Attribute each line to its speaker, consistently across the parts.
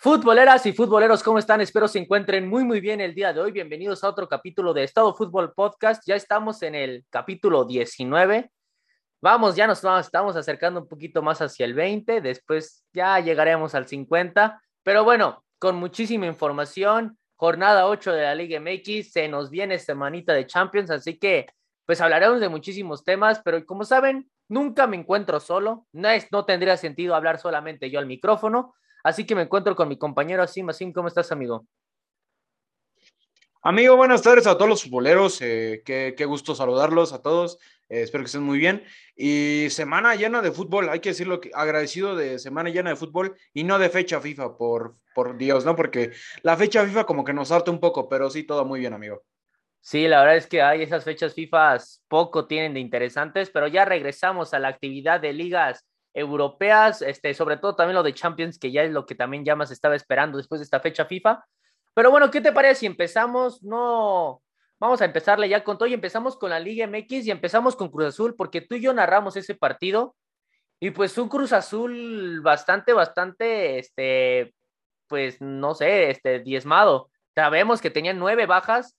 Speaker 1: Futboleras y futboleros, ¿cómo están? Espero se encuentren muy, muy bien el día de hoy. Bienvenidos a otro capítulo de Estado Fútbol Podcast. Ya estamos en el capítulo 19. Vamos, ya nos estamos acercando un poquito más hacia el 20. Después ya llegaremos al 50. Pero bueno, con muchísima información. Jornada 8 de la Liga MX. Se nos viene semanita de Champions. Así que, pues hablaremos de muchísimos temas. Pero como saben, nunca me encuentro solo. No, es, no tendría sentido hablar solamente yo al micrófono. Así que me encuentro con mi compañero Asim. Asim, ¿cómo estás, amigo?
Speaker 2: Amigo, buenas tardes a todos los futboleros. Eh, qué, gusto saludarlos a todos. Eh, espero que estén muy bien. Y semana llena de fútbol, hay que decirlo, agradecido de semana llena de fútbol y no de fecha FIFA, por, por Dios, ¿no? Porque la fecha FIFA como que nos harta un poco, pero sí, todo muy bien, amigo.
Speaker 1: Sí, la verdad es que hay esas fechas FIFA poco tienen de interesantes, pero ya regresamos a la actividad de ligas europeas, este, sobre todo también lo de Champions, que ya es lo que también ya más estaba esperando después de esta fecha FIFA. Pero bueno, ¿qué te parece si empezamos? No, vamos a empezarle ya con todo y empezamos con la Liga MX y empezamos con Cruz Azul, porque tú y yo narramos ese partido y pues un Cruz Azul bastante, bastante, este, pues no sé, este, diezmado. Sabemos que tenían nueve bajas,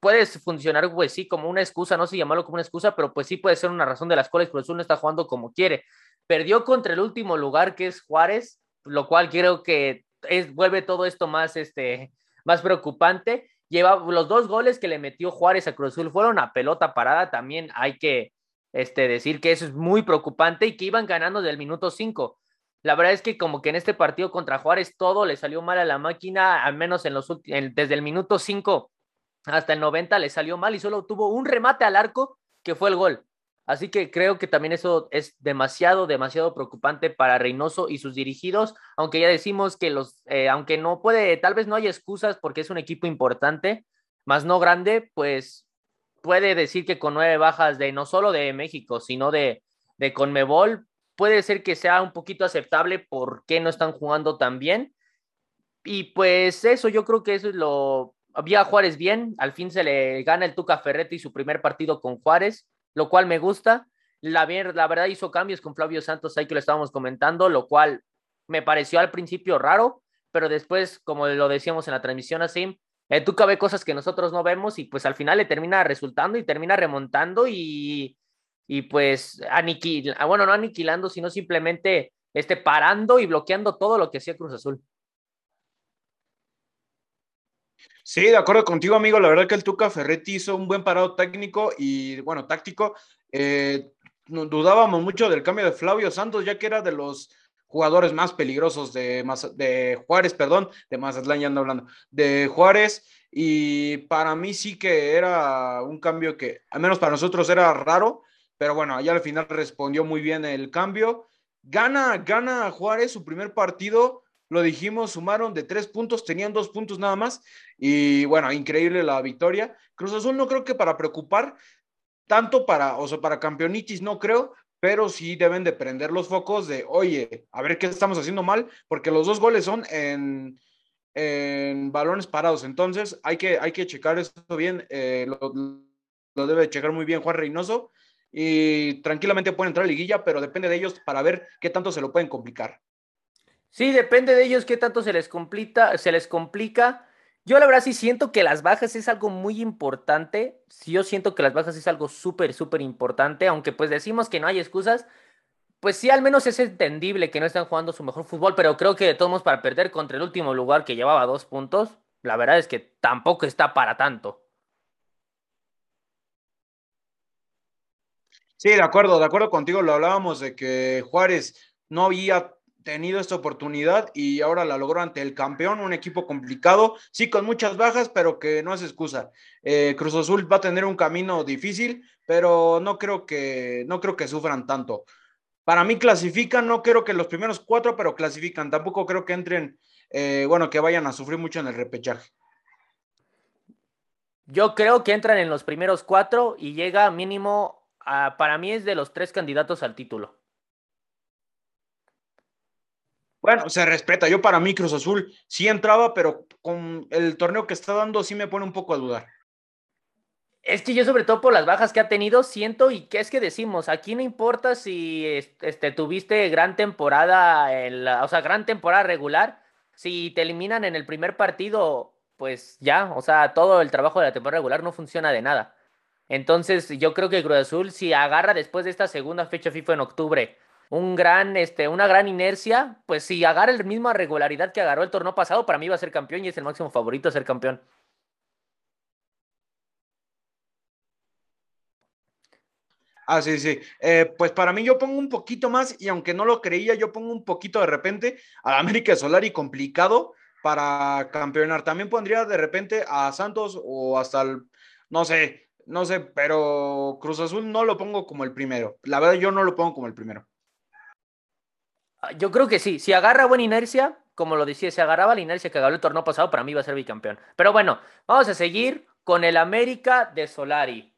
Speaker 1: puede funcionar, pues sí, como una excusa, no sé llamarlo como una excusa, pero pues sí puede ser una razón de las cuales Cruz Azul no está jugando como quiere. Perdió contra el último lugar, que es Juárez, lo cual creo que es, vuelve todo esto más, este, más preocupante. Lleva los dos goles que le metió Juárez a Cruz Azul fueron a pelota parada. También hay que este, decir que eso es muy preocupante y que iban ganando del minuto 5. La verdad es que como que en este partido contra Juárez todo le salió mal a la máquina, al menos en los desde el minuto 5 hasta el 90 le salió mal y solo tuvo un remate al arco que fue el gol. Así que creo que también eso es demasiado, demasiado preocupante para Reynoso y sus dirigidos, aunque ya decimos que los, eh, aunque no puede, tal vez no hay excusas porque es un equipo importante, más no grande, pues puede decir que con nueve bajas de no solo de México, sino de, de Conmebol, puede ser que sea un poquito aceptable porque no están jugando tan bien. Y pues eso, yo creo que eso es lo, había Juárez bien, al fin se le gana el Tuca Ferretti su primer partido con Juárez, lo cual me gusta. La, la verdad hizo cambios con Flavio Santos ahí que lo estábamos comentando, lo cual me pareció al principio raro, pero después, como lo decíamos en la transmisión así, el Tuca ve cosas que nosotros no vemos y pues al final le termina resultando y termina remontando y, y pues aniquilando, bueno, no aniquilando, sino simplemente este, parando y bloqueando todo lo que hacía Cruz Azul.
Speaker 2: Sí, de acuerdo contigo, amigo. La verdad que el Tuca Ferretti hizo un buen parado técnico y, bueno, táctico. Eh, dudábamos mucho del cambio de Flavio Santos, ya que era de los jugadores más peligrosos de, de Juárez, perdón, de Mazatlán ya ando hablando, de Juárez. Y para mí sí que era un cambio que, al menos para nosotros, era raro, pero bueno, allá al final respondió muy bien el cambio. Gana, gana Juárez su primer partido lo dijimos, sumaron de tres puntos, tenían dos puntos nada más. Y bueno, increíble la victoria. Cruz Azul no creo que para preocupar, tanto para, o sea, para campeonitis no creo, pero sí deben de prender los focos de, oye, a ver qué estamos haciendo mal, porque los dos goles son en, en balones parados. Entonces hay que, hay que checar esto bien, eh, lo, lo debe checar muy bien Juan Reynoso y tranquilamente pueden entrar a liguilla, pero depende de ellos para ver qué tanto se lo pueden complicar.
Speaker 1: Sí, depende de ellos qué tanto se les complica, se les complica. Yo la verdad sí siento que las bajas es algo muy importante. Sí, yo siento que las bajas es algo súper, súper importante, aunque pues decimos que no hay excusas. Pues sí, al menos es entendible que no están jugando su mejor fútbol, pero creo que de todos modos para perder contra el último lugar que llevaba dos puntos, la verdad es que tampoco está para tanto.
Speaker 2: Sí, de acuerdo, de acuerdo contigo. Lo hablábamos de que Juárez no había tenido esta oportunidad y ahora la logró ante el campeón, un equipo complicado, sí con muchas bajas, pero que no es excusa. Eh, Cruz Azul va a tener un camino difícil, pero no creo que no creo que sufran tanto. Para mí clasifican, no creo que los primeros cuatro, pero clasifican. Tampoco creo que entren, eh, bueno, que vayan a sufrir mucho en el repechaje.
Speaker 1: Yo creo que entran en los primeros cuatro y llega mínimo, para mí es de los tres candidatos al título.
Speaker 2: Bueno, se respeta. Yo para mí Cruz Azul sí entraba, pero con el torneo que está dando sí me pone un poco a dudar.
Speaker 1: Es que yo sobre todo por las bajas que ha tenido siento y que es que decimos, aquí no importa si este, tuviste gran temporada, o sea, gran temporada regular, si te eliminan en el primer partido, pues ya, o sea, todo el trabajo de la temporada regular no funciona de nada. Entonces, yo creo que Cruz Azul, si agarra después de esta segunda fecha FIFA en octubre, un gran, este, una gran inercia, pues si agarra la misma regularidad que agarró el torneo pasado, para mí va a ser campeón y es el máximo favorito a ser campeón.
Speaker 2: Ah, sí, sí. Eh, pues para mí yo pongo un poquito más y aunque no lo creía, yo pongo un poquito de repente a América de Solari complicado para campeonar. También pondría de repente a Santos o hasta el, no sé, no sé, pero Cruz Azul no lo pongo como el primero. La verdad yo no lo pongo como el primero.
Speaker 1: Ah, yo creo que sí. Si agarra buena inercia, como lo decía, si agarraba la inercia que agarró el torneo pasado, para mí va a ser bicampeón. Pero bueno, vamos a seguir con el América de Solari.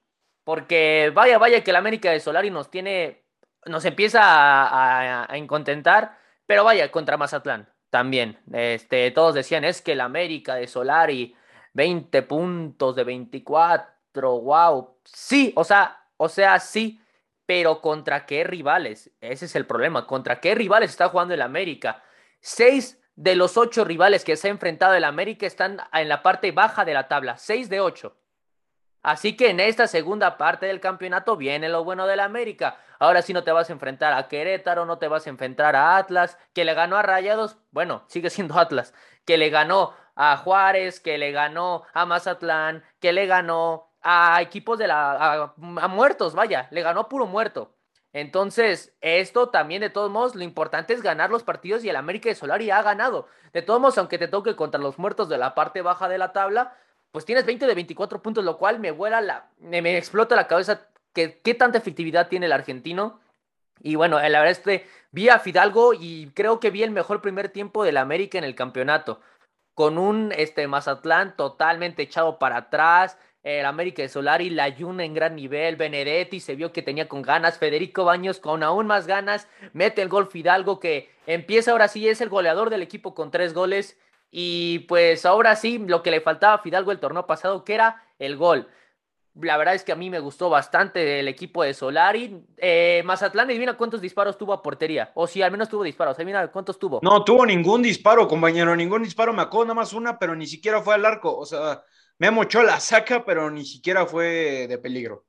Speaker 1: Porque vaya, vaya que el América de Solari nos tiene, nos empieza a, a, incontentar, pero vaya, contra Mazatlán también. Este, todos decían, es que el América de Solari, 20 puntos de 24, wow. Sí, o sea, o sea, sí, pero ¿contra qué rivales? Ese es el problema. ¿Contra qué rivales está jugando el América? Seis de los ocho rivales que se ha enfrentado el América están en la parte baja de la tabla. Seis de ocho. Así que en esta segunda parte del campeonato viene lo bueno del América. Ahora sí no te vas a enfrentar a Querétaro, no te vas a enfrentar a Atlas, que le ganó a Rayados, bueno, sigue siendo Atlas, que le ganó a Juárez, que le ganó a Mazatlán, que le ganó a equipos de la a, a muertos, vaya, le ganó puro muerto. Entonces, esto también de todos modos, lo importante es ganar los partidos y el América de Solari ha ganado. De todos modos, aunque te toque contra los muertos de la parte baja de la tabla, pues tienes 20 de 24 puntos, lo cual me vuela la, me, explota la cabeza que, qué tanta efectividad tiene el argentino. Y bueno, la verdad es que vi a Fidalgo y creo que vi el mejor primer tiempo del América en el campeonato. Con un este, Mazatlán totalmente echado para atrás. El América de Solari, la Yuna en gran nivel. Benedetti se vio que tenía con ganas. Federico Baños con aún más ganas. Mete el gol Fidalgo que empieza ahora sí, es el goleador del equipo con tres goles. Y pues ahora sí, lo que le faltaba a Fidalgo el torneo pasado, que era el gol. La verdad es que a mí me gustó bastante el equipo de Solari. Eh, Mazatlán, adivina cuántos disparos tuvo a portería. O si al menos tuvo disparos. Adivina cuántos tuvo.
Speaker 2: No tuvo ningún disparo, compañero. Ningún disparo. Me acuerdo nada más una, pero ni siquiera fue al arco. O sea, me mochó la saca, pero ni siquiera fue de peligro.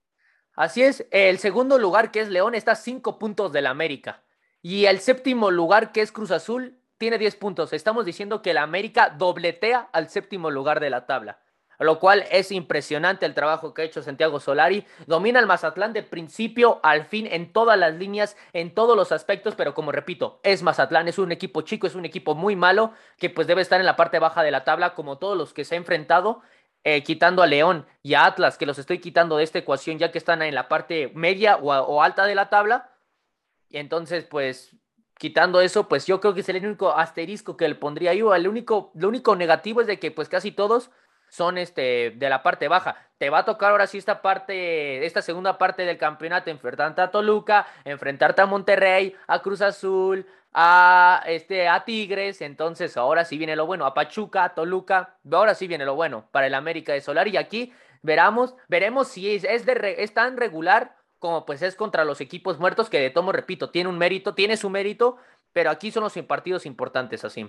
Speaker 1: Así es. El segundo lugar, que es León, está a cinco puntos del América. Y el séptimo lugar, que es Cruz Azul, tiene 10 puntos. Estamos diciendo que la América dobletea al séptimo lugar de la tabla. Lo cual es impresionante el trabajo que ha hecho Santiago Solari. Domina el Mazatlán de principio al fin en todas las líneas, en todos los aspectos, pero como repito, es Mazatlán, es un equipo chico, es un equipo muy malo, que pues debe estar en la parte baja de la tabla, como todos los que se ha enfrentado, eh, quitando a León y a Atlas, que los estoy quitando de esta ecuación ya que están en la parte media o, alta de la tabla. Entonces, pues quitando eso, pues yo creo que es el único asterisco que le pondría yo. El único, lo único negativo es de que pues casi todos son este de la parte baja. Te va a tocar ahora sí esta parte, esta segunda parte del campeonato, enfrentarte a Toluca, enfrentarte a Monterrey, a Cruz Azul, a este a Tigres, entonces ahora sí viene lo bueno, a Pachuca, a Toluca, ahora sí viene lo bueno para el América de Solar y aquí veremos, veremos si es, es tan regular como pues es contra los equipos muertos, que de tomo repito, tiene un mérito, tiene su mérito, pero aquí son los partidos importantes, así.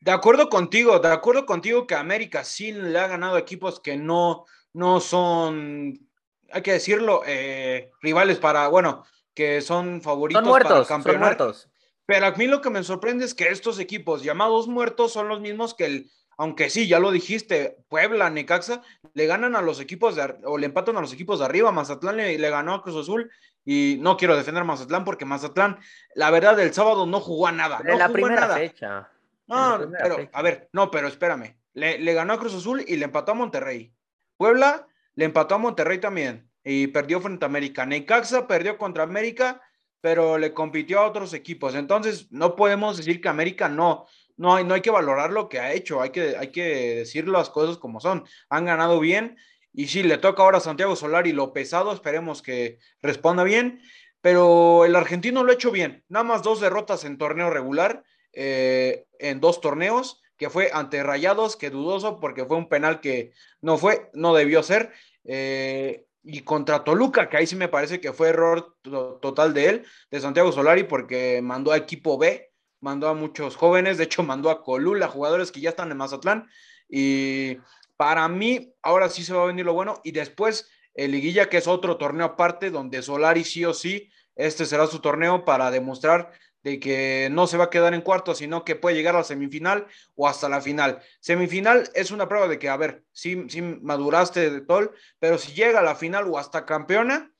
Speaker 2: De acuerdo contigo, de acuerdo contigo que América sí le ha ganado equipos que no, no son, hay que decirlo, eh, rivales para, bueno, que son favoritos
Speaker 1: para campeonar. Son muertos.
Speaker 2: Pero a mí lo que me sorprende es que estos equipos llamados muertos son los mismos que el aunque sí, ya lo dijiste, Puebla, Necaxa, le ganan a los equipos de, o le empatan a los equipos de arriba, Mazatlán le, ganó a Cruz Azul y no quiero defender a Mazatlán porque Mazatlán, la verdad, el sábado no jugó a nada.
Speaker 1: en la primera fecha.
Speaker 2: No, pero, a ver, no, pero espérame, le, le ganó a Cruz Azul y le empató a Monterrey. Puebla le empató a Monterrey también y perdió frente a América. Necaxa perdió contra América, pero le compitió a otros equipos. Entonces, no podemos decir que América no, no hay, no hay que valorar lo que ha hecho, hay que, hay que decir las cosas como son. Han ganado bien y sí, le toca ahora a Santiago Solari lo pesado, esperemos que responda bien, pero el argentino lo ha hecho bien, nada más dos derrotas en torneo regular, eh, en dos torneos, que fue ante Rayados, que dudoso porque fue un penal que no fue, no debió ser. Eh, y contra Toluca, que ahí sí me parece que fue error total de él, de Santiago Solari, porque mandó a equipo B, mandó a muchos jóvenes, de hecho mandó a Colula, jugadores que ya están en Mazatlán, y para mí ahora sí se va a venir lo bueno, y después el Liguilla, que es otro torneo aparte, donde Solari sí o sí, este será su torneo para demostrar de que no se va a quedar en cuarto, sino que puede llegar a la semifinal o hasta la final. Semifinal es una prueba de que, a ver, sí, maduraste de todo, pero si llega a la final o hasta campeona,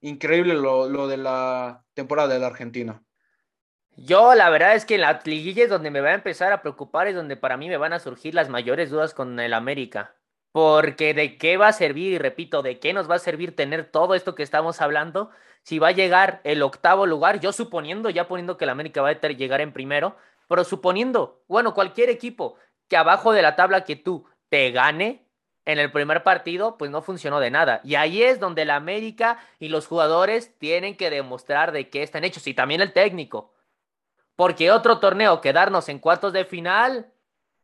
Speaker 2: increíble lo, lo de la temporada del argentino.
Speaker 1: Yo la verdad es que en la liguilla es donde me va a empezar a preocupar, es donde para mí me van a surgir las mayores dudas con el América. Porque de qué va a servir, y repito, de qué nos va a servir tener todo esto que estamos hablando si va a llegar el octavo lugar, yo suponiendo, ya poniendo que el América va a llegar en primero, pero suponiendo, bueno, cualquier equipo que abajo de la tabla que tú te gane en el primer partido, pues no funcionó de nada. Y ahí es donde el América y los jugadores tienen que demostrar de qué están hechos, y también el técnico. Porque otro torneo, quedarnos en cuartos de final,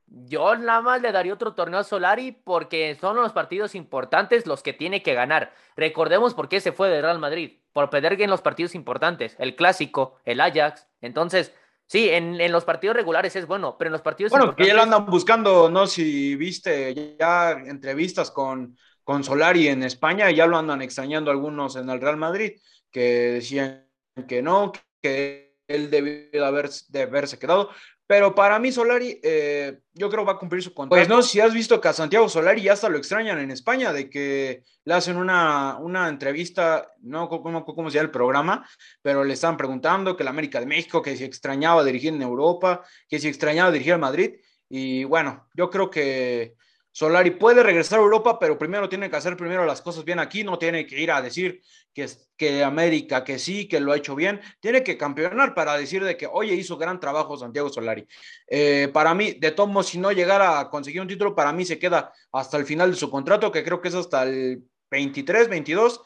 Speaker 1: yo nada más le daría otro torneo a Solari porque son los partidos importantes los que tiene que ganar. Recordemos por qué se fue de Real Madrid, por perder en los partidos importantes, el clásico, el Ajax. Entonces, sí, en, los partidos regulares es bueno, pero en los partidos
Speaker 2: Bueno, que ya lo andan buscando, no si viste ya entrevistas con, con Solari en España, ya lo andan extrañando algunos en el Real Madrid, que decían que no, que él debió de, haber, de haberse quedado. Pero para mí Solari, eh, yo creo va a cumplir su contrato. Pues no, si has visto que a Santiago Solari ya hasta lo extrañan en España, de que le hacen una, una entrevista, no cómo, cómo se llama el programa, pero le están preguntando que la América de México, que si extrañaba dirigir en Europa, que si extrañaba dirigir a Madrid. Y bueno, yo creo que Solari puede regresar a Europa, pero primero tiene que hacer primero las cosas bien aquí, no tiene que ir a decir que, que América, que sí, que lo ha hecho bien, tiene que campeonar para decir de que, oye, hizo gran trabajo Santiago Solari. Eh, para mí, de tomo, si no llegara a conseguir un título, para mí se queda hasta el final de su contrato, que creo que es hasta el 23, 22,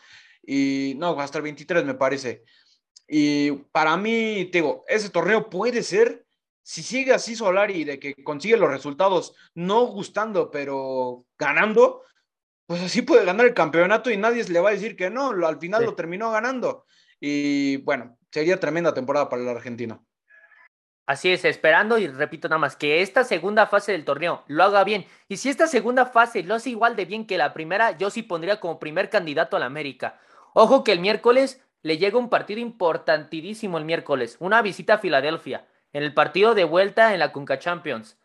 Speaker 2: y no, hasta el 23 me parece. Y para mí, te digo, ese torneo puede ser si sigue así Solari de que consigue los resultados no gustando, pero ganando, pues así puede ganar el campeonato y nadie le va a decir que no, al final lo terminó ganando. Y bueno, sería tremenda temporada para el argentino.
Speaker 1: Así es, esperando y repito nada más que esta segunda fase del torneo lo haga bien. Y si esta segunda fase lo hace igual de bien que la primera, yo sí pondría como primer candidato a la América. Ojo que el miércoles le llega un partido importantísimo el miércoles, una visita a Filadelfia en el partido de vuelta en la Conca Champions.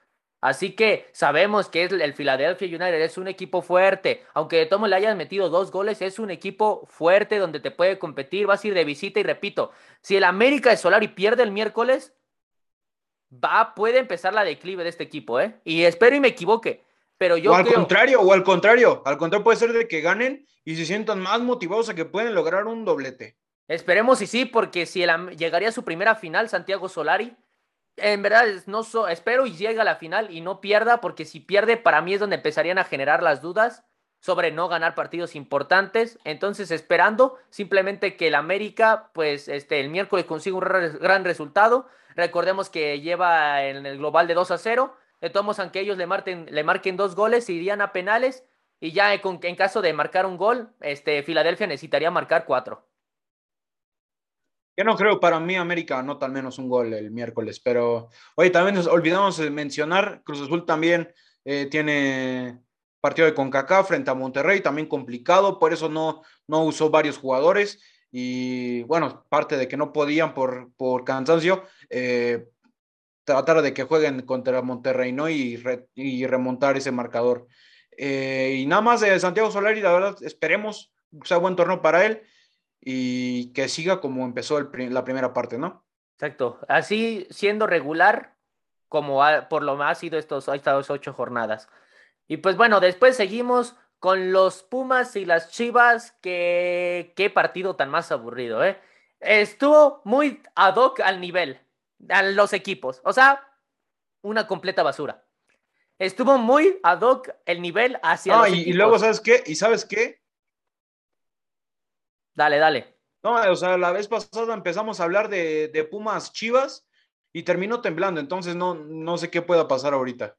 Speaker 1: Así que sabemos que el Philadelphia United es un equipo fuerte. Aunque de Tomo le hayas metido dos goles, es un equipo fuerte donde te puede competir. Vas a ir de visita y repito, si el América de Solari pierde el miércoles, va, puede empezar la declive de este equipo, ¿eh? Y espero y me equivoque. Pero yo
Speaker 2: o al contrario, o al contrario, al contrario puede ser de que ganen y se sientan más motivados a que pueden lograr un doblete.
Speaker 1: Esperemos y sí, porque si llegaría a su primera final Santiago Solari, en verdad no espero y llegue a la final y no pierda, porque si pierde, para mí es donde empezarían a generar las dudas sobre no ganar partidos importantes. Entonces, esperando simplemente que el América, pues, este, el miércoles consiga un gran resultado. Recordemos que lleva en el global de 2 a 0. De todos aunque ellos le marquen, le marquen dos goles, irían a penales. Y ya en, caso de marcar un gol, este, Filadelfia necesitaría marcar cuatro.
Speaker 2: Yo no creo, para mí América anota al menos un gol el miércoles, pero oye, también nos olvidamos de mencionar, Cruz Azul también eh, tiene partido de CONCACAF frente a Monterrey, también complicado, por eso no, no usó varios jugadores y bueno, parte de que no podían por, por cansancio, eh, tratar de que jueguen contra Monterrey ¿no? y, y remontar ese marcador. Eh, y nada más de Santiago Solari, la verdad, esperemos sea buen torneo para él y que siga como empezó la primera parte, ¿no?
Speaker 1: Exacto. Así siendo regular, como por lo más ha sido estos, estas ocho jornadas. Y pues bueno, después seguimos con los Pumas y las Chivas. Que, qué partido tan más aburrido, ¿eh? Estuvo muy ad hoc al nivel, a los equipos. O sea, una completa basura. Estuvo muy ad hoc el nivel hacia los
Speaker 2: y, y luego, ¿sabes qué? ¿Y sabes qué?
Speaker 1: Dale, dale.
Speaker 2: No, o sea, la vez pasada empezamos a hablar de, Pumas Chivas y terminó temblando, entonces no, no sé qué pueda pasar ahorita.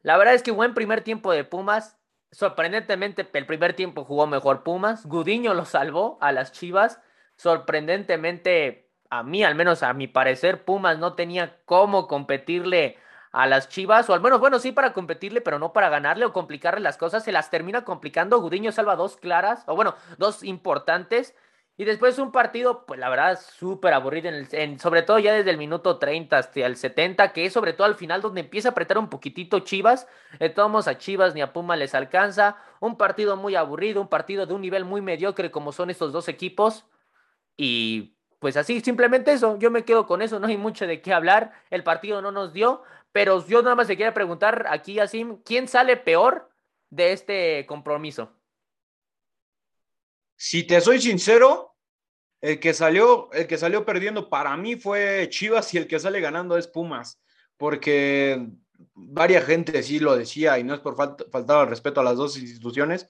Speaker 1: La verdad es que buen primer tiempo de Pumas, sorprendentemente, el primer tiempo jugó mejor Pumas. Gudiño lo salvó a las Chivas. Sorprendentemente, a mí, al menos a mi parecer, Pumas no tenía cómo competirle a las Chivas, o al menos, bueno, sí para competirle, pero no para ganarle o complicarle las cosas. Se las termina complicando. Gudiño salva dos claras, o bueno, dos importantes. Y después un partido, pues la verdad, súper aburrido, en sobre todo ya desde el minuto 30 hasta el 70, que es sobre todo al final donde empieza a apretar un poquitito Chivas. De todos a Chivas ni a Puma les alcanza. Un partido muy aburrido, un partido de un nivel muy mediocre como son estos dos equipos. Y pues así, simplemente eso, yo me quedo con eso, no hay mucho de qué hablar. El partido no nos dio, pero yo nada más te quiero preguntar aquí, así, ¿quién sale peor de este compromiso?
Speaker 2: Si te soy sincero, el que salió, el que salió perdiendo para mí fue Chivas y el que sale ganando es Pumas, porque varias gente sí lo decía y no es por falta, faltar al respeto a las dos instituciones,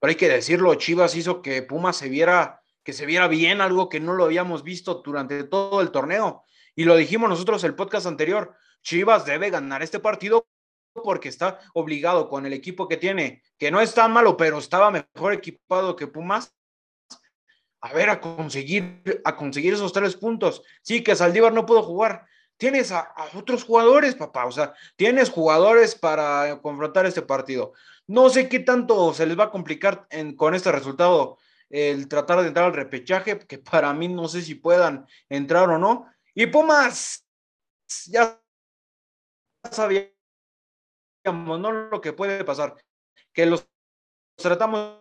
Speaker 2: pero hay que decirlo, Chivas hizo que Pumas se viera, que se viera bien, algo que no lo habíamos visto durante todo el torneo. Y lo dijimos nosotros el podcast anterior, Chivas debe ganar este partido porque está obligado con el equipo que tiene, que no es tan malo, pero estaba mejor equipado que Pumas, a ver, a conseguir, a conseguir esos tres puntos. Sí, que Saldívar no pudo jugar. Tienes a, otros jugadores, papá, o sea, tienes jugadores para confrontar este partido. No sé qué tanto se les va a complicar con este resultado el tratar de entrar al repechaje, que para mí no sé si puedan entrar o no. Y Pumas, ya sabía no lo que puede pasar, que los tratamos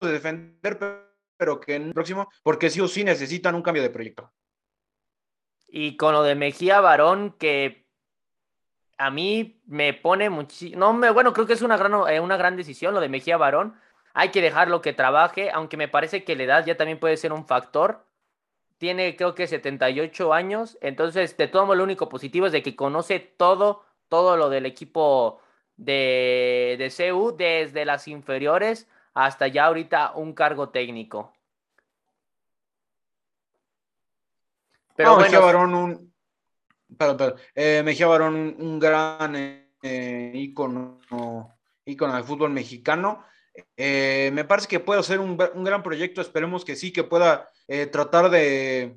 Speaker 2: de defender, pero que en el próximo, porque sí o sí necesitan un cambio de proyecto.
Speaker 1: Y con lo de Mejía Barón, que a mí me pone muchísimo, no me, bueno, creo que es una gran, eh, una gran decisión lo de Mejía Barón. Hay que dejarlo que trabaje, aunque me parece que la edad ya también puede ser un factor. Tiene creo que 78 años, entonces de todo modo lo único positivo es de que conoce todo, todo lo del equipo de, de CU desde las inferiores hasta ya ahorita un cargo técnico.
Speaker 2: Pero Mejía Barón, un, perdón, eh, Mejía Barón, un, gran eh, ícono, ícono del fútbol mexicano. Eh, me parece que puede ser un, un, gran proyecto, esperemos que sí, que pueda eh, tratar de,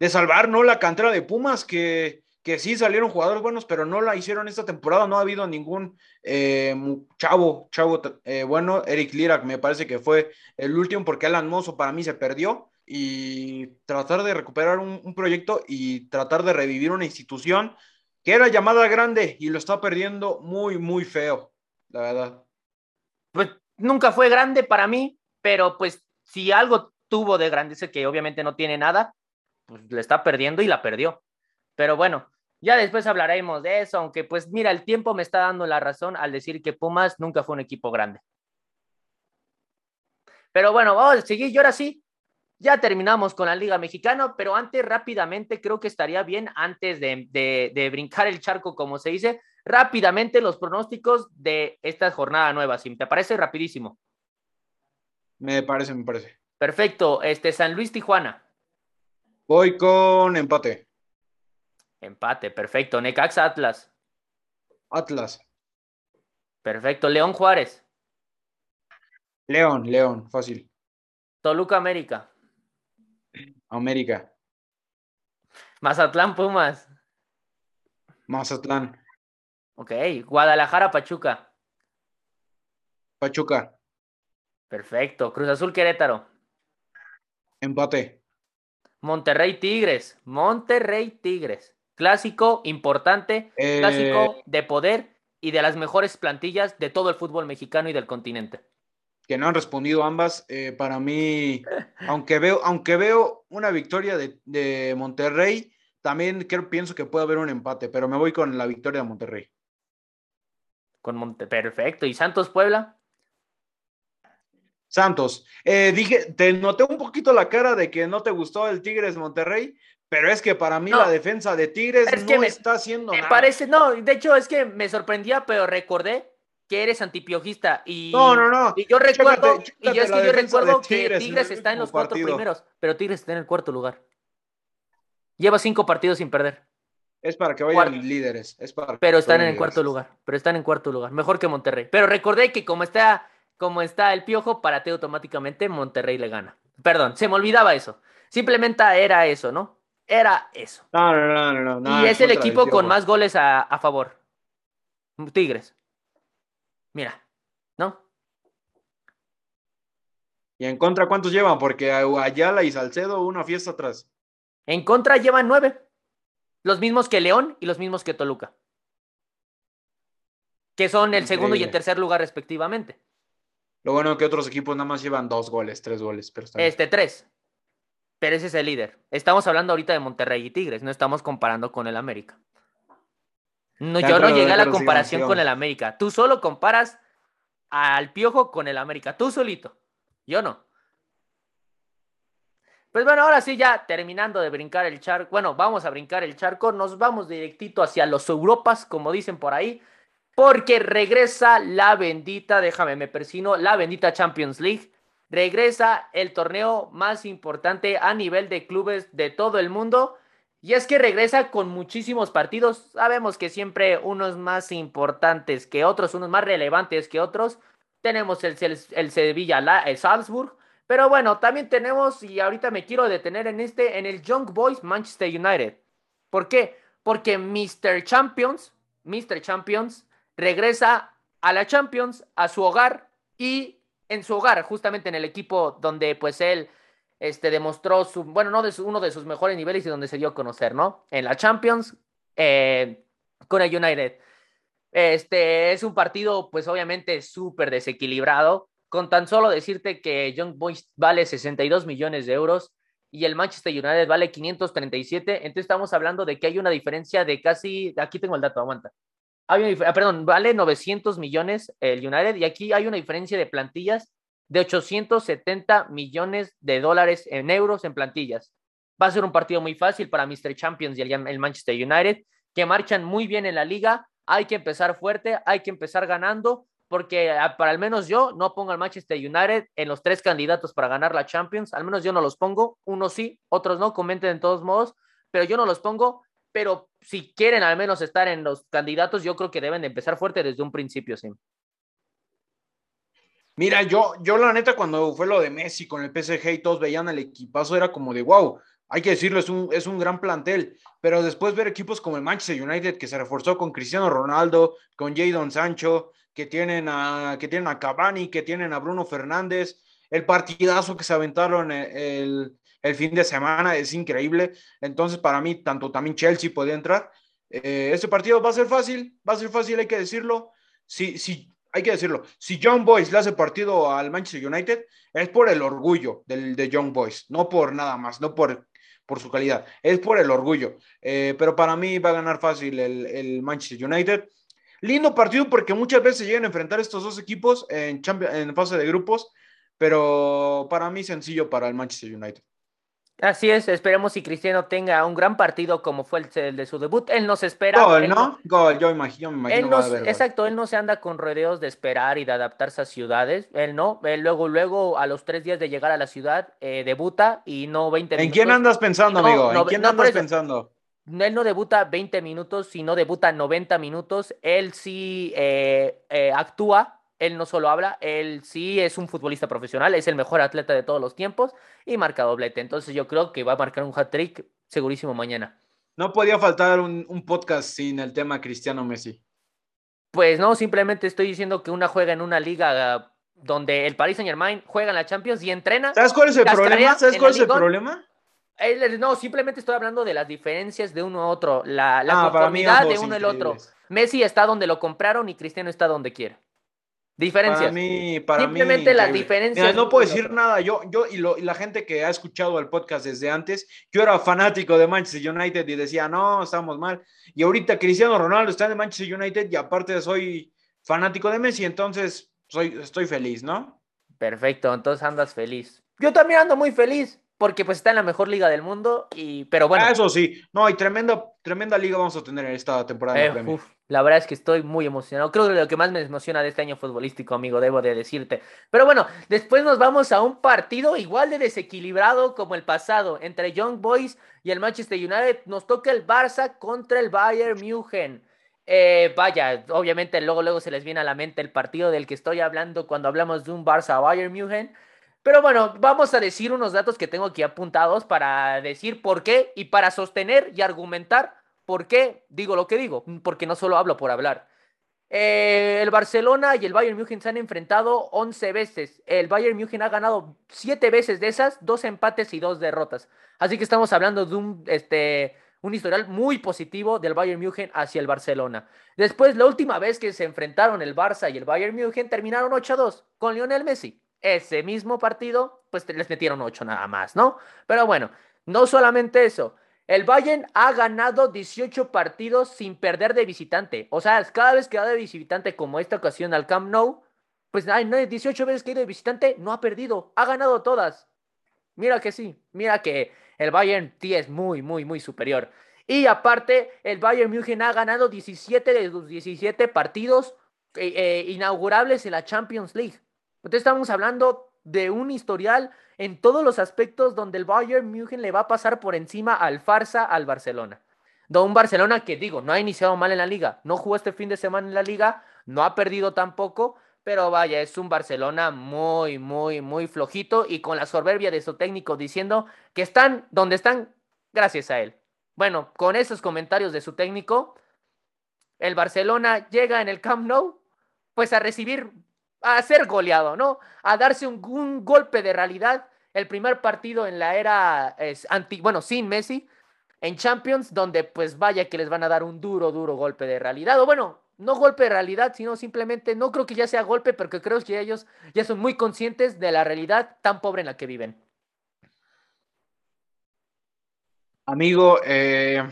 Speaker 2: de salvar ¿no? la cantera de Pumas, que que sí salieron jugadores buenos, pero no la hicieron esta temporada. No ha habido ningún eh, chavo, chavo eh, bueno. Eric Lirak me parece que fue el último porque Alan Mozo para mí se perdió. Y tratar de recuperar un, proyecto y tratar de revivir una institución que era llamada grande y lo está perdiendo muy, muy feo, la verdad.
Speaker 1: Pues nunca fue grande para mí, pero pues si algo tuvo de grande, es que obviamente no tiene nada, pues le está perdiendo y la perdió. Pero bueno, ya después hablaremos de eso, aunque pues mira, el tiempo me está dando la razón al decir que Pumas nunca fue un equipo grande. Pero bueno, vamos a seguir. Y ahora sí, ya terminamos con la Liga Mexicana, pero antes rápidamente creo que estaría bien, antes de, de, brincar el charco, como se dice, rápidamente los pronósticos de esta jornada nueva. Si te parece rapidísimo.
Speaker 2: Me parece, me parece.
Speaker 1: Perfecto. Este San Luis Tijuana.
Speaker 2: Voy con empate.
Speaker 1: Empate, perfecto. Necaxa Atlas.
Speaker 2: Atlas.
Speaker 1: Perfecto. León Juárez.
Speaker 2: León, León, fácil.
Speaker 1: Toluca América.
Speaker 2: América.
Speaker 1: Mazatlán Pumas.
Speaker 2: Mazatlán.
Speaker 1: Ok. Guadalajara Pachuca.
Speaker 2: Pachuca.
Speaker 1: Perfecto. Cruz Azul Querétaro.
Speaker 2: Empate.
Speaker 1: Monterrey Tigres. Monterrey Tigres. Clásico importante, clásico eh, de poder y de las mejores plantillas de todo el fútbol mexicano y del continente.
Speaker 2: Que no han respondido ambas. Eh, para mí, aunque veo, aunque veo una victoria de, Monterrey, también creo, pienso que puede haber un empate, pero me voy con la victoria de Monterrey.
Speaker 1: Con Monte Perfecto. ¿Y Santos Puebla?
Speaker 2: Santos. Eh, dije, te noté un poquito la cara de que no te gustó el Tigres Monterrey, pero es que para mí la defensa de Tigres no está haciendo
Speaker 1: me Parece, no, de hecho es que me sorprendía, pero recordé que eres antipiojista y
Speaker 2: no, no, no.
Speaker 1: Y yo recuerdo, y yo es que yo recuerdo que Tigres está en los cuatro primeros, pero Tigres está en el cuarto lugar. Lleva cinco partidos sin perder.
Speaker 2: Es para que vayan líderes. Es para
Speaker 1: pero están en cuarto lugar. Pero están en cuarto lugar. Mejor que Monterrey. Pero recordé que como está, como está el piojo, para ti automáticamente Monterrey le gana. Perdón, se me olvidaba eso. Simplemente era eso, ¿no? Era eso.
Speaker 2: No, no, no, no.
Speaker 1: y es el equipo con más goles a, a favor. Tigres. Mira, ¿no?
Speaker 2: ¿Y en contra cuántos llevan? Porque Ayala y Salcedo, una fiesta atrás.
Speaker 1: En contra llevan nueve. Los mismos que León y los mismos que Toluca. Que son el segundo y el tercer lugar respectivamente.
Speaker 2: Lo bueno es que otros equipos nada más llevan dos goles, tres goles. Pero
Speaker 1: este, tres. Pero ese es el líder. Estamos hablando ahorita de Monterrey y Tigres, no estamos comparando con el América. No, yo no llegué a la comparación con el América. Tú solo comparas al Piojo con el América. Tú solito. Yo no. Pues bueno, ahora sí, ya terminando de brincar el charco. Bueno, vamos a brincar el charco. Nos vamos directito hacia los Europas, como dicen por ahí. Porque regresa la bendita, déjame, me persino, la bendita Champions League. Regresa el torneo más importante a nivel de clubes de todo el mundo. Y es que regresa con muchísimos partidos. Sabemos que siempre unos más importantes que otros, unos más relevantes que otros. Tenemos el, el, Sevilla, el Salzburg. Pero bueno, también tenemos, y ahorita me quiero detener en este, en el Young Boys Manchester United. ¿Por qué? Porque Mr. Champions, Mr. Champions, regresa a la Champions, a su hogar y en su hogar, justamente en el equipo donde pues él este, demostró su, bueno, no de uno de sus mejores niveles y donde se dio a conocer, ¿no? En la Champions eh, con el United. Este es un partido, pues obviamente súper desequilibrado. Con tan solo decirte que Young Boys vale 62 millones de euros y el Manchester United vale 537, entonces estamos hablando de que hay una diferencia de casi, aquí tengo el dato, aguanta. Hay ah, perdón, vale 900 millones el United y aquí hay una diferencia de plantillas de 870 millones de dólares en euros en plantillas. Va a ser un partido muy fácil para Mr. Champions y el Manchester United, que marchan muy bien en la liga, hay que empezar fuerte, hay que empezar ganando, porque ah, para al menos yo no pongo al Manchester United en los tres candidatos para ganar la Champions, al menos yo no los pongo, unos sí, otros no, comenten de todos modos, pero yo no los pongo, pero si quieren al menos estar en los candidatos, yo creo que deben de empezar fuerte desde un principio, sí.
Speaker 2: Mira, yo, yo la neta, cuando fue lo de Messi con el PSG y todos veían el equipazo, era como de wow, hay que decirlo, es un, es un gran plantel, pero después ver equipos como el Manchester United, que se reforzó con Cristiano Ronaldo, con Jadon Sancho, que tienen, a, que tienen a Cavani, que tienen a Bruno Fernández, el partidazo que se aventaron el, fin de semana es increíble. Entonces, para mí, tanto también Chelsea puede entrar. Eh, este partido va a ser fácil, va a ser fácil, hay que decirlo. Si, si, hay que decirlo, si John Boys le hace partido al Manchester United, es por el orgullo del, de Young Boys, no por nada más, no por por su calidad, es por el orgullo. Eh, pero para mí va a ganar fácil el, Manchester United. Lindo partido porque muchas veces llegan a enfrentar estos dos equipos en, en fase de grupos, pero para mí sencillo para el Manchester United.
Speaker 1: Así es, esperemos si Cristiano tenga un gran partido como fue el, de su debut. Él nos espera.
Speaker 2: Gol, ¿no? Gol, yo, imagino, me imagino.
Speaker 1: exacto, él no se anda con rodeos de esperar y de adaptarse a ciudades. Él no. Él luego, luego, a los tres días de llegar a la ciudad, eh, debuta y no 20
Speaker 2: minutos. ¿En quién andas pensando, amigo? ¿En quién andas pensando?
Speaker 1: Él no debuta 20 minutos, sino debuta 90 minutos. Él sí eh, eh, actúa él no solo habla, él sí es un futbolista profesional, es el mejor atleta de todos los tiempos y marca doblete. Entonces yo creo que va a marcar un hat-trick segurísimo mañana.
Speaker 2: No podía faltar un, podcast sin el tema Cristiano Messi.
Speaker 1: Pues no, simplemente estoy diciendo que una juega en una liga donde el Paris Saint Germain juega en la Champions y entrena.
Speaker 2: ¿Sabes cuál es el problema? ¿Sabes cuál es el problema?
Speaker 1: No, simplemente estoy hablando de las diferencias de uno a otro, la, la ah, conformidad de uno al otro. Messi está donde lo compraron y Cristiano está donde quiere. Diferencias.
Speaker 2: Para mí, para
Speaker 1: Simplemente las diferencias.
Speaker 2: no puedo decir nada. Yo, yo y, la gente que ha escuchado el podcast desde antes, yo era fanático de Manchester United y decía, no, estamos mal. Y ahorita Cristiano Ronaldo está en Manchester United y aparte soy fanático de Messi, entonces soy, estoy feliz, ¿no?
Speaker 1: Perfecto, entonces andas feliz. Yo también ando muy feliz porque pues está en la mejor liga del mundo y pero bueno.
Speaker 2: Ah, eso sí, no, hay tremenda, tremenda liga vamos a tener en esta temporada.
Speaker 1: Eh, La verdad es que estoy muy emocionado. Creo que lo que más me emociona de este año futbolístico, amigo, debo de decirte. Pero bueno, después nos vamos a un partido igual de desequilibrado como el pasado. Entre Young Boys y el Manchester United nos toca el Barça contra el Bayern München. Eh, vaya, obviamente luego, luego se les viene a la mente el partido del que estoy hablando cuando hablamos de un Barça Bayern München. Pero bueno, vamos a decir unos datos que tengo aquí apuntados para decir por qué y para sostener y argumentar ¿Por qué digo lo que digo? Porque no solo hablo por hablar. Eh, el Barcelona y el Bayern München se han enfrentado 11 veces. El Bayern München ha ganado 7 veces de esas, dos empates y dos derrotas. Así que estamos hablando de un, este, un historial muy positivo del Bayern München hacia el Barcelona. Después, la última vez que se enfrentaron el Barça y el Bayern München terminaron 8-2 con Lionel Messi. Ese mismo partido, pues les metieron 8 nada más, ¿no? Pero bueno, no solamente eso. El Bayern ha ganado 18 partidos sin perder de visitante. O sea, cada vez que va de visitante, como esta ocasión al Camp Nou, pues hay 18 veces que ha ido de visitante, no ha perdido, ha ganado todas. Mira que sí, mira que el Bayern sí es muy, muy, muy superior. Y aparte, el Bayern München ha ganado 17 de los 17 partidos eh, eh, inaugurables en la Champions League. Entonces estamos hablando de un historial en todos los aspectos donde el Bayern München le va a pasar por encima al farsa al Barcelona. Un Barcelona que digo, no ha iniciado mal en la liga, no jugó este fin de semana en la liga, no ha perdido tampoco, pero vaya, es un Barcelona muy, muy, muy flojito y con la soberbia de su técnico diciendo que están donde están gracias a él. Bueno, con esos comentarios de su técnico, el Barcelona llega en el Camp Nou, pues a recibir a ser goleado, ¿no? A darse un, golpe de realidad. El primer partido en la era es anti, bueno, sin Messi, en Champions, donde pues vaya que les van a dar un duro, duro golpe de realidad. O bueno, no golpe de realidad, sino simplemente, no creo que ya sea golpe, porque creo que ellos ya son muy conscientes de la realidad tan pobre en la que viven.
Speaker 2: Amigo, eh,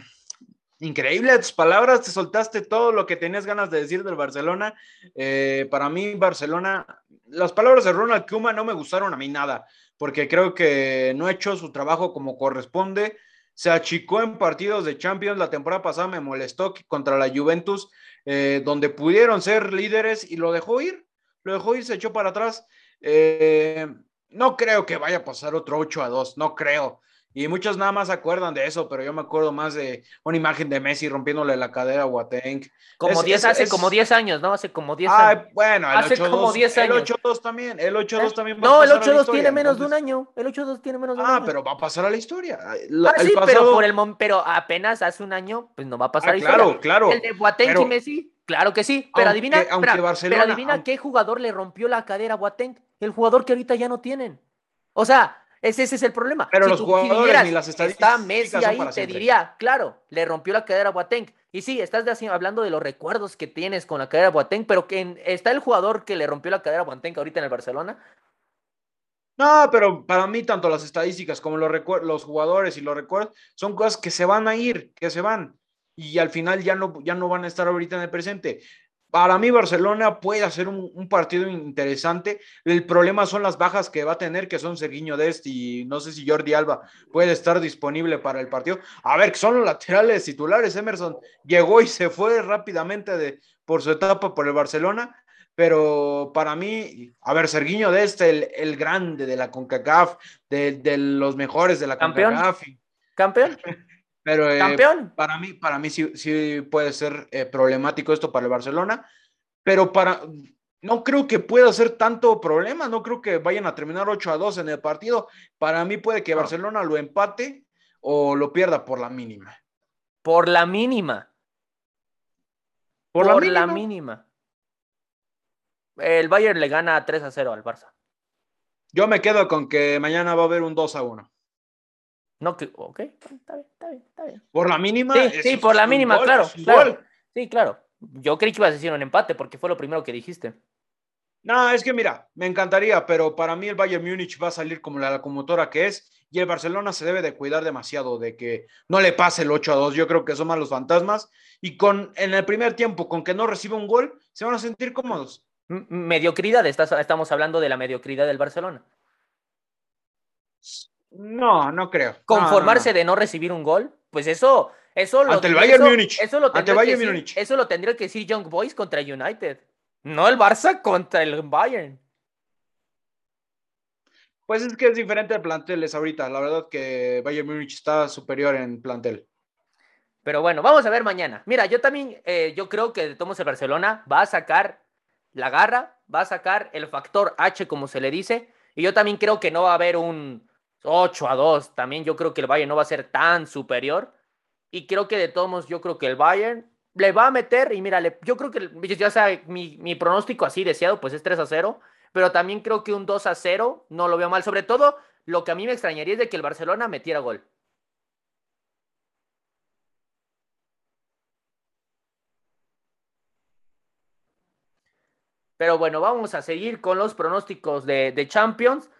Speaker 2: Increíble tus palabras, te soltaste todo lo que tenías ganas de decir del Barcelona. Eh, para mí, Barcelona, las palabras de Ronald Kuma no me gustaron a mí nada, porque creo que no ha hecho su trabajo como corresponde. Se achicó en partidos de Champions. La temporada pasada me molestó contra la Juventus, eh, donde pudieron ser líderes y lo dejó ir. Lo dejó ir, se echó para atrás. Eh, no creo que vaya a pasar otro 8 a 2, no creo. Y muchos nada más se acuerdan de eso, pero yo me acuerdo más de una imagen de Messi rompiéndole la cadera a Boateng.
Speaker 1: Como 10, hace como 10 años, ¿no? Hace como 10 años.
Speaker 2: bueno, el
Speaker 1: hace como 10 años.
Speaker 2: El 8-2 también, el 8-2 ¿Eh? también
Speaker 1: va No, el 8-2 tiene menos de un año. El 8-2 tiene menos de un
Speaker 2: ah,
Speaker 1: año.
Speaker 2: Ah, pero va a pasar a la historia.
Speaker 1: ah, sí, pero, por el pero apenas hace un año, pues no va a pasar
Speaker 2: ah,
Speaker 1: a
Speaker 2: la historia. Claro, claro.
Speaker 1: El de Boateng y Messi, claro que sí. Pero adivina, pero adivina qué jugador le rompió la cadera a Boateng. El jugador que ahorita ya no tienen. O sea, ese, es el problema.
Speaker 2: Pero los jugadores ni las estadísticas.
Speaker 1: Está Messi ahí, te diría, claro, le rompió la cadera a Boateng. Y sí, estás hablando de los recuerdos que tienes con la cadera a Boateng, pero que está el jugador que le rompió la cadera a Boateng ahorita en el Barcelona.
Speaker 2: No, pero para mí tanto las estadísticas como los, los jugadores y los recuerdos son cosas que se van a ir, que se van. Y al final ya no, ya no van a estar ahorita en el presente. Para mí Barcelona puede hacer un, partido interesante. El problema son las bajas que va a tener, que son Sergiño Dest y no sé si Jordi Alba puede estar disponible para el partido. A ver, que son los laterales titulares. Emerson llegó y se fue rápidamente de, por su etapa por el Barcelona. Pero para mí, a ver, Sergiño Dest, el, el grande de la CONCACAF, de, los mejores de la
Speaker 1: ¿Campeón?
Speaker 2: CONCACAF.
Speaker 1: ¿Campeón?
Speaker 2: Pero eh,
Speaker 1: campeón.
Speaker 2: Para mí, para mí sí, sí puede ser eh, problemático esto para el Barcelona, pero para no creo que pueda ser tanto problema, no creo que vayan a terminar 8 a 2 en el partido. Para mí puede que Barcelona lo empate o lo pierda por la mínima.
Speaker 1: Por la mínima. Por, la, mínima? El Bayern le gana 3 a 0 al Barça.
Speaker 2: Yo me quedo con que mañana va a haber un 2 a 1.
Speaker 1: No, que, ok, está bien, está bien, está bien.
Speaker 2: ¿Por la mínima?
Speaker 1: Sí, sí por la mínima, claro, claro. Sí, claro. Yo creí que ibas a decir un empate porque fue lo primero que dijiste.
Speaker 2: No, es que mira, me encantaría, pero para mí el Bayern Múnich va a salir como la locomotora que es y el Barcelona se debe de cuidar demasiado de que no le pase el 8 a 2. Yo creo que son más los fantasmas y con en el primer tiempo con que no reciba un gol se van a sentir cómodos.
Speaker 1: Mediocridad, estamos hablando de la mediocridad del Barcelona.
Speaker 2: No, no creo.
Speaker 1: Conformarse de no recibir un gol, pues eso Eso lo,
Speaker 2: Ante el Bayern
Speaker 1: eso,
Speaker 2: Múnich.
Speaker 1: Eso lo,
Speaker 2: Ante Bayern
Speaker 1: decir,
Speaker 2: Múnich.
Speaker 1: eso lo tendría que decir Young Boys contra United. No el Barça contra el Bayern.
Speaker 2: Pues es que es diferente de planteles ahorita. La verdad que Bayern Múnich está superior en plantel.
Speaker 1: Pero bueno, vamos a ver mañana. Mira, yo también, eh, yo creo que de Tomos el Barcelona va a sacar la garra, va a sacar el factor H, como se le dice. Y yo también creo que no va a haber un 8 a 2. También yo creo que el Bayern no va a ser tan superior. Y creo que de todos modos, yo creo que el Bayern le va a meter. Y mira, yo creo que, ya sea, mi, mi pronóstico así deseado, pues es 3 a 0. Pero también creo que un 2 a 0 no lo veo mal. Sobre todo, lo que a mí me extrañaría es de que el Barcelona metiera gol. Pero bueno, vamos a seguir con los pronósticos de, de Champions.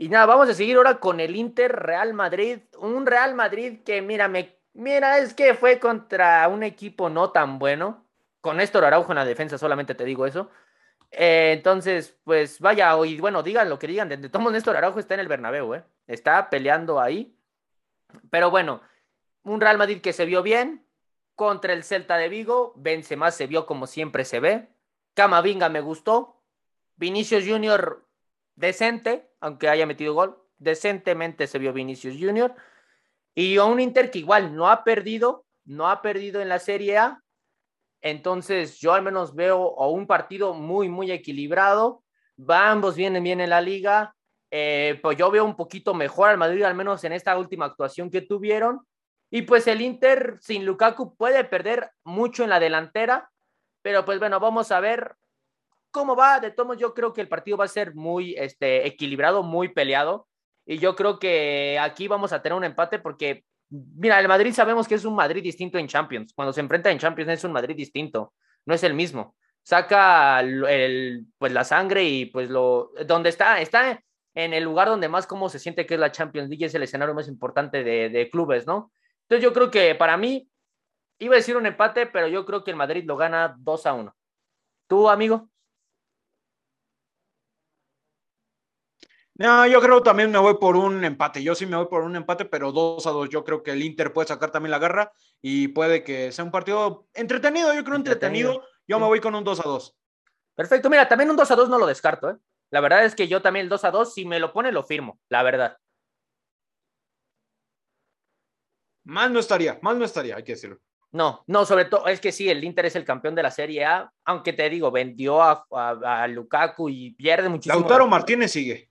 Speaker 1: Y nada, vamos a seguir ahora con el Inter Real Madrid. Un Real Madrid que, mira, me, mira, es que fue contra un equipo no tan bueno. Con Néstor Araujo en la defensa, solamente te digo eso. Eh, entonces, pues vaya, y bueno, digan lo que digan. De, todos Néstor Araujo está en el Bernabéu, ¿eh? Está peleando ahí. Pero bueno, un Real Madrid que se vio bien contra el Celta de Vigo. Benzema se vio como siempre se ve. Camavinga me gustó. Vinicius Junior decente, aunque haya metido gol. Decentemente se vio Vinicius Junior. Y a un Inter que igual no ha perdido, no ha perdido en la Serie A. Entonces yo al menos veo un partido muy, muy equilibrado. Ambos vienen bien en la liga. Eh, pues yo veo un poquito mejor al Madrid, al menos en esta última actuación que tuvieron. Y pues el Inter sin Lukaku puede perder mucho en la delantera, pero pues bueno, vamos a ver cómo va. De todos yo creo que el partido va a ser muy este, equilibrado, muy peleado. Y yo creo que aquí vamos a tener un empate porque, mira, el Madrid sabemos que es un Madrid distinto en Champions. Cuando se enfrenta en Champions es un Madrid distinto, no es el mismo. Saca el, pues la sangre y pues lo donde está, está en el lugar donde más como se siente que es la Champions League, es el escenario más importante de, de clubes, ¿no? Entonces yo creo que para mí, iba a decir un empate, pero yo creo que el Madrid lo gana 2 a 1. ¿Tú, amigo?
Speaker 2: No, yo creo también me voy por un empate. Yo sí me voy por un empate, pero 2 a 2. Yo creo que el Inter puede sacar también la garra y puede que sea un partido entretenido. Yo creo entretenido. entretenido. Yo sí. me voy con un 2 a 2.
Speaker 1: Perfecto. Mira, también un 2 a 2 no lo descarto. ¿eh? La verdad es que yo también el 2 a 2, si me lo pone, lo firmo. La verdad.
Speaker 2: Mal no estaría, mal no estaría, hay que decirlo.
Speaker 1: No, no, sobre todo es que sí, el Inter es el campeón de la Serie A, aunque te digo, vendió a, a, a Lukaku y pierde muchísimo.
Speaker 2: Lautaro Martínez sigue.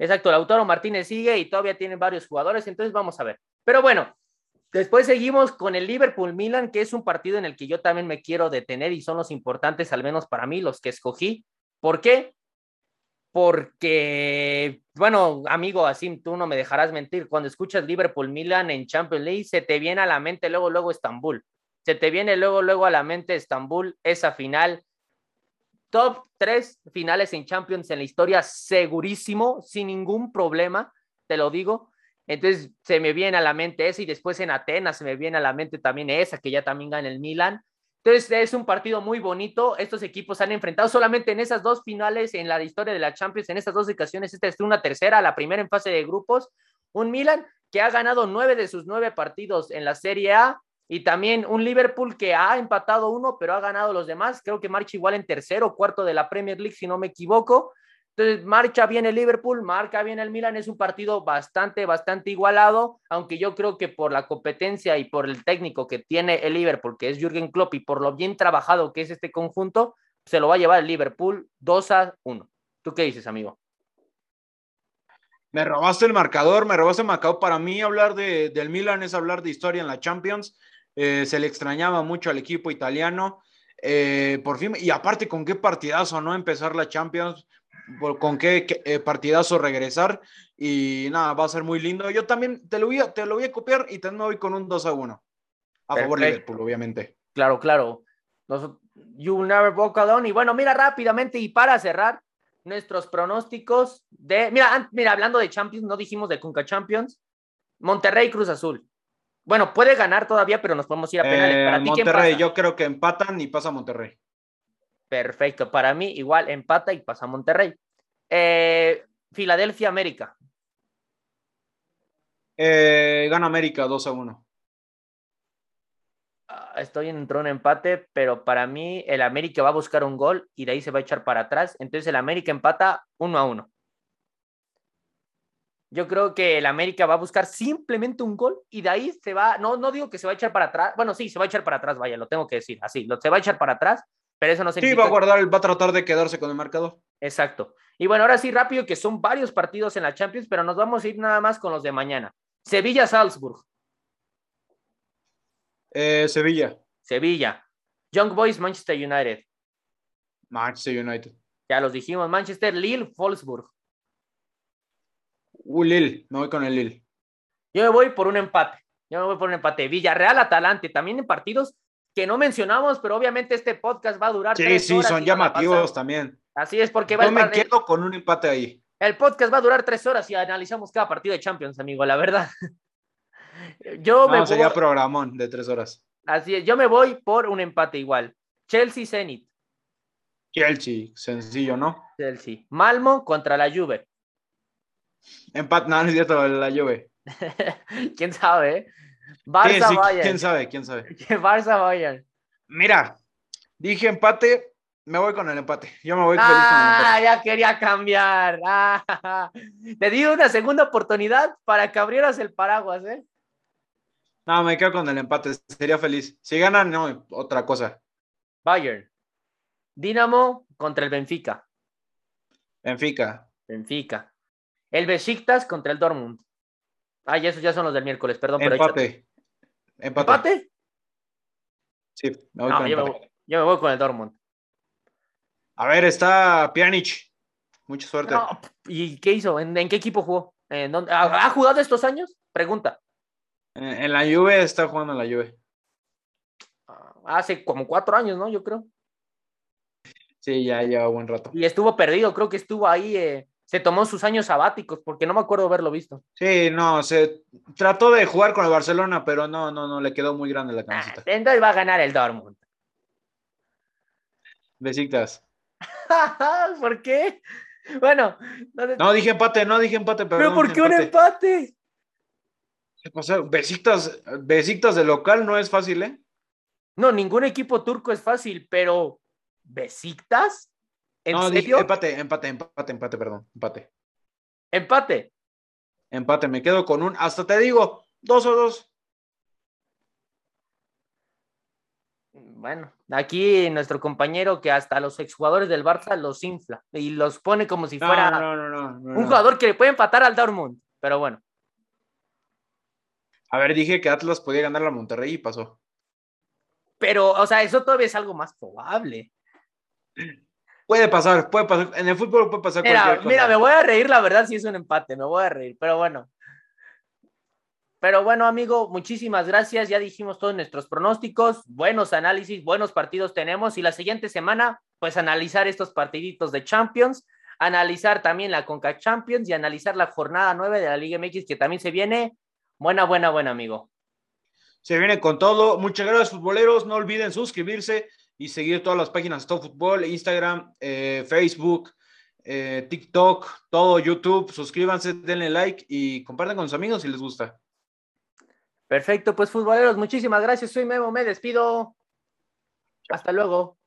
Speaker 1: Exacto, Lautaro Martínez sigue y todavía tienen varios jugadores, entonces vamos a ver. Pero bueno, después seguimos con el Liverpool-Milan, que es un partido en el que yo también me quiero detener y son los importantes, al menos para mí, los que escogí. ¿Por qué? Porque, bueno, amigo Asim, tú no me dejarás mentir, cuando escuchas Liverpool-Milan en Champions League, se te viene a la mente luego, luego Estambul. Se te viene luego, luego a la mente Estambul, esa final top tres finales en Champions en la historia, segurísimo, sin ningún problema, te lo digo. Entonces se me viene a la mente esa y después en Atenas se me viene a la mente también esa, que ya también gana el Milan. Entonces es un partido muy bonito. Estos equipos han enfrentado solamente en esas dos finales en la historia de la Champions, en esas dos ocasiones. Esta es una tercera, la primera en fase de grupos. Un Milan que ha ganado nueve de sus nueve partidos en la Serie A y también un Liverpool que ha empatado uno, pero ha ganado los demás. Creo que marcha igual en tercero o cuarto de la Premier League, si no me equivoco. Entonces, marcha bien el Liverpool, marca bien el Milan. Es un partido bastante, bastante igualado, aunque yo creo que por la competencia y por el técnico que tiene el Liverpool, que es Jürgen Klopp, y por lo bien trabajado que es este conjunto, se lo va a llevar el Liverpool 2 a 1. ¿Tú qué dices, amigo?
Speaker 2: Me robaste el marcador, me robaste el marcador. Para mí, hablar de, del Milan es hablar de historia en la Champions. Eh, se le extrañaba mucho al equipo italiano. Eh, por fin, y aparte, con qué partidazo, ¿no? Empezar la Champions, con qué, qué eh, partidazo regresar. Y nada, va a ser muy lindo. Yo también te lo voy a, te lo voy a copiar y también me voy con un 2 a 1. A Perfecto. favor de Liverpool, obviamente.
Speaker 1: Claro, claro. Los, you never walk alone. Y bueno, mira rápidamente y para cerrar nuestros pronósticos de. Mira, mira, hablando de Champions, no dijimos de Conca Champions. Monterrey Cruz Azul. Bueno, puede ganar todavía, pero nos podemos ir a penales.
Speaker 2: Eh, Para ti, Monterrey, yo creo que empatan y pasa Monterrey.
Speaker 1: Perfecto. Para mí, igual empata y pasa Monterrey. Eh, Filadelfia, América.
Speaker 2: Eh, gana América 2 a 1.
Speaker 1: estoy en un empate, pero para mí el América va a buscar un gol y de ahí se va a echar para atrás. Entonces el América empata uno a uno. Yo creo que el América va a buscar simplemente un gol y de ahí se va, no, no digo que se va a echar para atrás, bueno, sí, se va a echar para atrás, vaya, lo tengo que decir, así, lo, se va a echar para atrás, pero eso no
Speaker 2: significa... Sí, va a guardar, va a tratar de quedarse con el marcador.
Speaker 1: Exacto. Y bueno, ahora sí, rápido, que son varios partidos en la Champions, pero nos vamos a ir nada más con los de mañana. Sevilla-Salzburg.
Speaker 2: Eh, Sevilla.
Speaker 1: Sevilla. Young Boys, Manchester United.
Speaker 2: Manchester United.
Speaker 1: Ya los dijimos. Manchester, Lille, Wolfsburg.
Speaker 2: Uh, Lille, me voy con el Lille.
Speaker 1: Yo me voy por un empate. Yo me voy por un empate. Villarreal, Atalante, también en partidos que no mencionamos, pero obviamente este podcast va a durar.
Speaker 2: Sí, sí, son llamativos también.
Speaker 1: Así es, porque va
Speaker 2: Yo me quedo con un empate ahí.
Speaker 1: El podcast va a durar tres horas y analizamos cada partido de Champions, amigo, la verdad. Yo
Speaker 2: me sería programón de tres horas.
Speaker 1: Así es, yo me voy por un empate igual. Chelsea Zenit.
Speaker 2: Chelsea, sencillo, ¿no?
Speaker 1: Chelsea. Malmo contra la Juve.
Speaker 2: Empate, no, no es cierto, la Juve.
Speaker 1: ¿Quién sabe? Eh? Barça
Speaker 2: sí, Bayern. ¿Quién sabe? ¿Quién sabe?
Speaker 1: Barça Bayern.
Speaker 2: Mira, dije empate, me voy con el empate. Yo me voy
Speaker 1: con el empate. Ah, ya quería cambiar. Ah, te di una segunda oportunidad para que abrieras el paraguas, ¿eh?
Speaker 2: No, me quedo con el empate. Sería feliz. Si ganan, no, otra cosa.
Speaker 1: Bayern. Dinamo contra el Benfica.
Speaker 2: Benfica.
Speaker 1: Benfica. El Besiktas contra el Dortmund. Ah, y esos ya son los del miércoles, perdón.
Speaker 2: Empate.
Speaker 1: Pero empate. ¿Empate?
Speaker 2: Sí, me voy con
Speaker 1: yo, me yo, me voy, con el Dortmund.
Speaker 2: A ver, está Pjanic. Mucha suerte.
Speaker 1: ¿Y qué hizo? ¿En, qué equipo jugó? ¿En dónde? ¿Ha, jugado estos años? Pregunta.
Speaker 2: En, la Juve está jugando en la Juve.
Speaker 1: Ah, hace como cuatro años, ¿no? Yo creo.
Speaker 2: Sí, ya lleva buen rato.
Speaker 1: Y estuvo perdido, creo que estuvo ahí, eh, se tomó sus años sabáticos, porque no me acuerdo haberlo visto.
Speaker 2: Sí, no, se trató de jugar con el Barcelona, pero no, no, no, le quedó muy grande la camiseta.
Speaker 1: Ah, entonces va a ganar el Dortmund.
Speaker 2: Besitas.
Speaker 1: ¿Por qué? Bueno.
Speaker 2: No, dije empate, no dije empate,
Speaker 1: pero ¿por qué un empate?
Speaker 2: ¿Qué pasa? Besiktas, Besiktas de local no es fácil, ¿eh?
Speaker 1: No, ningún equipo turco es fácil, pero ¿Besiktas?
Speaker 2: ¿En no, serio? empate, empate, empate, empate, perdón, empate.
Speaker 1: ¿Empate?
Speaker 2: Empate, me quedo con un, hasta te digo, dos o dos.
Speaker 1: Bueno, aquí nuestro compañero que hasta los exjugadores del Barça los infla y los pone como si fuera un jugador que le puede empatar al Dortmund, pero bueno.
Speaker 2: A ver, dije que Atlas podía ganar a Monterrey y pasó.
Speaker 1: Pero, o sea, eso todavía es algo más probable.
Speaker 2: Puede pasar, puede pasar. En el fútbol puede pasar
Speaker 1: mira, cualquier cosa. Mira, me voy a reír, la verdad, si es un empate, me voy a reír, pero bueno. Pero bueno, amigo, muchísimas gracias. Ya dijimos todos nuestros pronósticos, buenos análisis, buenos partidos tenemos. Y la siguiente semana, pues analizar estos partiditos de Champions, analizar también la Conca Champions y analizar la jornada 9 de la Liga MX, que también se viene Buena, buena, buena, amigo.
Speaker 2: Se viene con todo. Muchas gracias, futboleros. No olviden suscribirse y seguir todas las páginas de Todo Fútbol, Instagram, eh, Facebook, eh, TikTok, todo YouTube. Suscríbanse, denle like y compartan con sus amigos si les gusta.
Speaker 1: Perfecto, pues futboleros, muchísimas gracias. Soy Memo, me despido. Hasta luego.